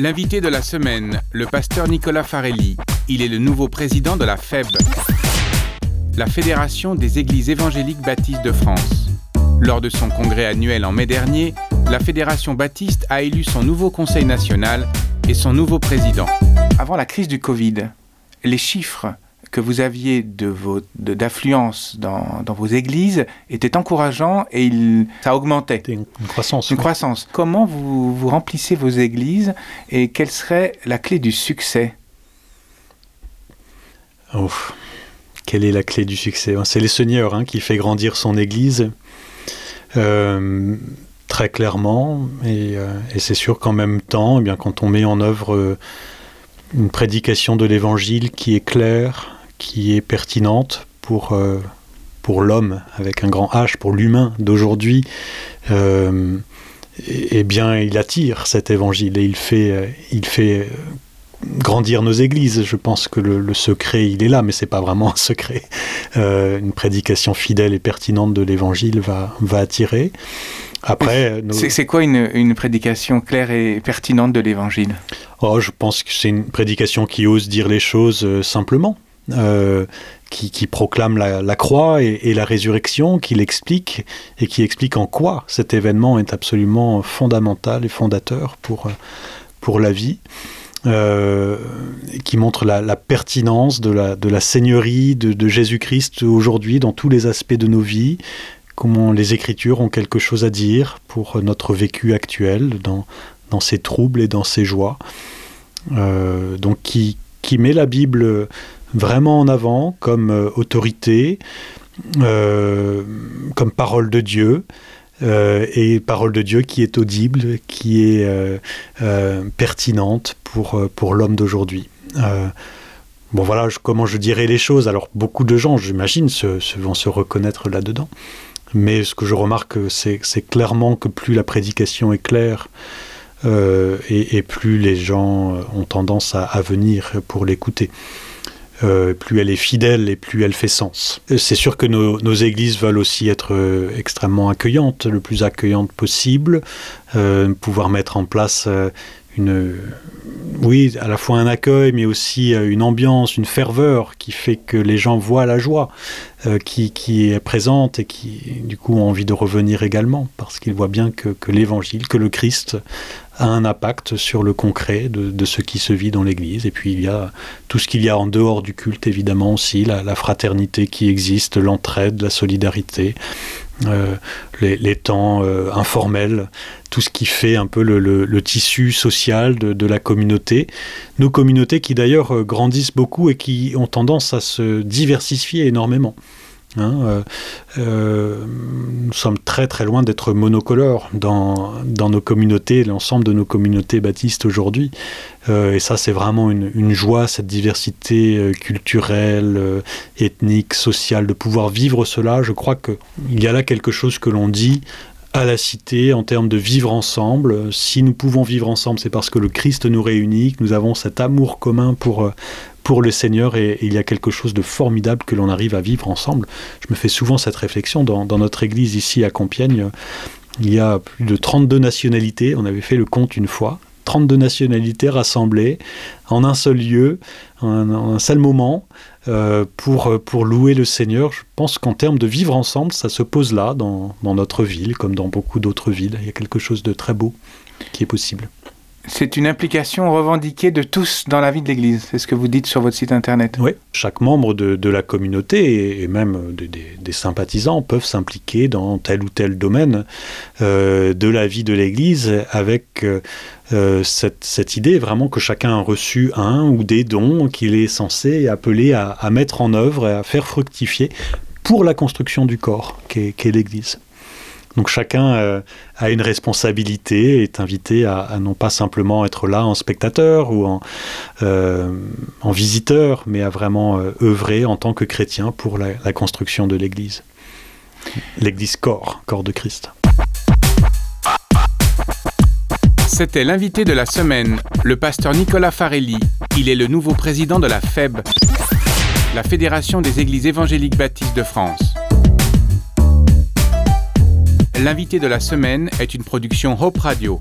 L'invité de la semaine, le pasteur Nicolas Farelli. Il est le nouveau président de la FEB, la Fédération des Églises évangéliques baptistes de France. Lors de son congrès annuel en mai dernier, la Fédération baptiste a élu son nouveau conseil national et son nouveau président. Avant la crise du Covid, les chiffres que vous aviez d'affluence de dans, dans, vos églises étaient encourageants et il, ça augmentait. Une, une croissance. Une oui. croissance. Comment vous, vous remplissez vos églises et quelle serait la clé du succès? Oh. Quelle est la clé du succès? C'est le Seigneur hein, qui fait grandir son église. Euh, très clairement, et, euh, et c'est sûr qu'en même temps, eh bien, quand on met en œuvre euh, une prédication de l'évangile qui est claire, qui est pertinente pour, euh, pour l'homme avec un grand H, pour l'humain d'aujourd'hui, euh, eh bien, il attire cet évangile et il fait, il fait grandir nos églises. Je pense que le, le secret, il est là, mais c'est pas vraiment un secret. Euh, une prédication fidèle et pertinente de l'évangile va, va attirer. Après, nos... c'est quoi une, une, prédication claire et pertinente de l'évangile? Oh, Je pense que c'est une prédication qui ose dire les choses euh, simplement. Euh, qui, proclame la, croix et, la résurrection, qui l'explique et qui explique en quoi cet événement est absolument fondamental et fondateur pour, pour la vie. Euh, qui montre la, pertinence de la, seigneurie de, Jésus-Christ aujourd'hui dans tous les aspects de nos vies, comment les Écritures ont quelque chose à dire pour notre vécu actuel, dans, dans ses troubles et dans ses joies. Euh, donc qui, qui met la Bible vraiment en avant comme euh, autorité, euh, comme parole de Dieu, euh, et parole de Dieu qui est audible, qui est pertinente pour, pour l'homme d'aujourd'hui. Bon voilà comment je dirais les choses. Alors beaucoup de gens, j'imagine, vont se reconnaître là-dedans. Mais ce que je remarque, c'est clairement que plus la prédication est claire, et, et plus les gens ont tendance à, venir pour l'écouter. Euh, plus elle est fidèle et plus elle fait sens. C'est sûr que nos, églises veulent aussi être euh, extrêmement accueillantes, le plus accueillantes possible, euh, pouvoir mettre en place euh, une oui à la fois un accueil mais aussi euh, une ambiance une ferveur qui fait que les gens voient la joie euh, qui, est présente et qui du coup ont envie de revenir également parce qu'ils voient bien que, l'évangile que le christ a un impact sur le concret de, de ce qui se vit dans l'église. Et puis il y a tout ce qu'il y a en dehors du culte évidemment aussi la, la fraternité qui existe l'entraide la solidarité euh, les, temps euh, informels, tout ce qui fait un peu le, tissu social de, de la communauté. Nos communautés qui d'ailleurs euh, grandissent beaucoup et qui ont tendance à se diversifier énormément. Hein, euh, euh, nous sommes très très loin d'être monocolores dans, dans nos communautés, l'ensemble de nos communautés baptistes aujourd'hui. Euh, et ça, c'est vraiment une, une joie, cette diversité culturelle, ethnique, sociale, de pouvoir vivre cela. Je crois qu'il y a là quelque chose que l'on dit à la cité en termes de vivre ensemble. Si nous pouvons vivre ensemble, c'est parce que le Christ nous réunit, que nous avons cet amour commun pour, pour le Seigneur et, il y a quelque chose de formidable que l'on arrive à vivre ensemble. Je me fais souvent cette réflexion dans, notre église ici à Compiègne. Il y a plus de 32 nationalités, on avait fait le compte une fois. 32 nationalités rassemblées en un seul lieu, en, un seul moment, euh, pour, louer le Seigneur. Je pense qu'en termes de vivre ensemble, ça se pose là, dans notre ville, comme dans beaucoup d'autres villes. Il y a quelque chose de très beau qui est possible. C'est une implication revendiquée de tous dans la vie de l'Église, c'est ce que vous dites sur votre site internet. Oui, chaque membre de, la communauté et même des, sympathisants peuvent s'impliquer dans tel ou tel domaine euh, de la vie de l'Église avec euh, cette, cette idée vraiment que chacun a reçu un ou des dons qu'il est censé appeler à, mettre en œuvre et à faire fructifier pour la construction du corps qu'est qu l'Église. Donc chacun euh, a une responsabilité, est invité à, non pas simplement être là en spectateur ou en, euh, visiteur, mais à vraiment euh, œuvrer en tant que chrétien pour la construction de l'Église. L'Église corps, corps de Christ. C'était l'invité de la semaine, le pasteur Nicolas Farelli. Il est le nouveau président de la FEB, la Fédération des Églises évangéliques baptistes de France. L'invité de la semaine est une production Hope Radio.